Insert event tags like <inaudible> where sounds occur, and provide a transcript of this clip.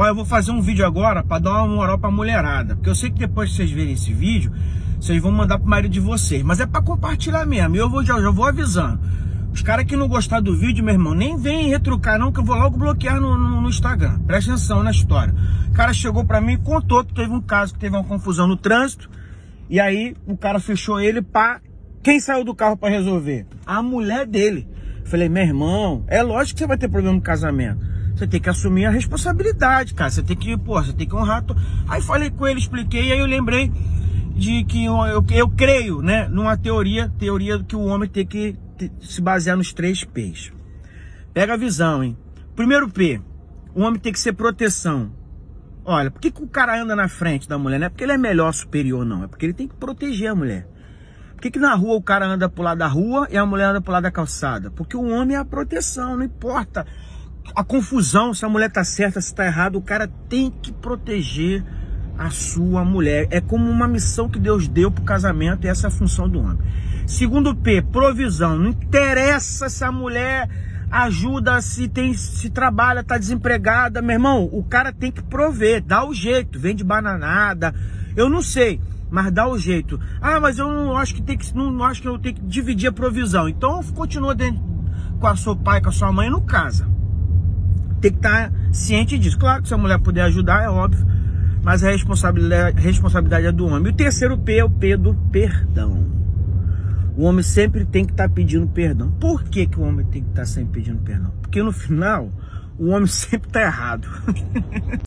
Olha, eu vou fazer um vídeo agora para dar uma moral pra mulherada. Porque eu sei que depois que vocês verem esse vídeo, vocês vão mandar pro marido de vocês. Mas é para compartilhar mesmo. E eu vou, já, já vou avisando. Os caras que não gostar do vídeo, meu irmão, nem vem retrucar não, que eu vou logo bloquear no, no, no Instagram. Presta atenção na história. O cara chegou para mim e contou que teve um caso que teve uma confusão no trânsito. E aí o cara fechou ele para quem saiu do carro para resolver? A mulher dele. Falei, meu irmão, é lógico que você vai ter problema no casamento. Você tem que assumir a responsabilidade, cara. Você tem que, pô, você tem que honrar. To... Aí falei com ele, expliquei, aí eu lembrei de que eu, eu, eu creio, né, numa teoria, teoria que o homem tem que se basear nos três P's. Pega a visão, hein? Primeiro P, o homem tem que ser proteção. Olha, por que, que o cara anda na frente da mulher? Não é porque ele é melhor, superior, não. É porque ele tem que proteger a mulher. Por que, que na rua o cara anda pro lado da rua e a mulher anda pro lado da calçada? Porque o homem é a proteção, não importa a confusão, se a mulher tá certa, se tá errado, o cara tem que proteger a sua mulher. É como uma missão que Deus deu pro casamento e essa é a função do homem. Segundo P, provisão. Não interessa se a mulher ajuda, se tem, se trabalha, tá desempregada, meu irmão, o cara tem que prover, dá o jeito, vende bananada. Eu não sei, mas dá o jeito. Ah, mas eu não acho que tem que não, não acho que eu tenho que dividir a provisão. Então continua dentro, com a seu pai, com a sua mãe, não casa tem que estar ciente disso. Claro que se a mulher puder ajudar, é óbvio, mas a responsabilidade, a responsabilidade é do homem. E o terceiro P é o P do perdão. O homem sempre tem que estar pedindo perdão. Por que, que o homem tem que estar sempre pedindo perdão? Porque no final, o homem <laughs> sempre está errado. <laughs>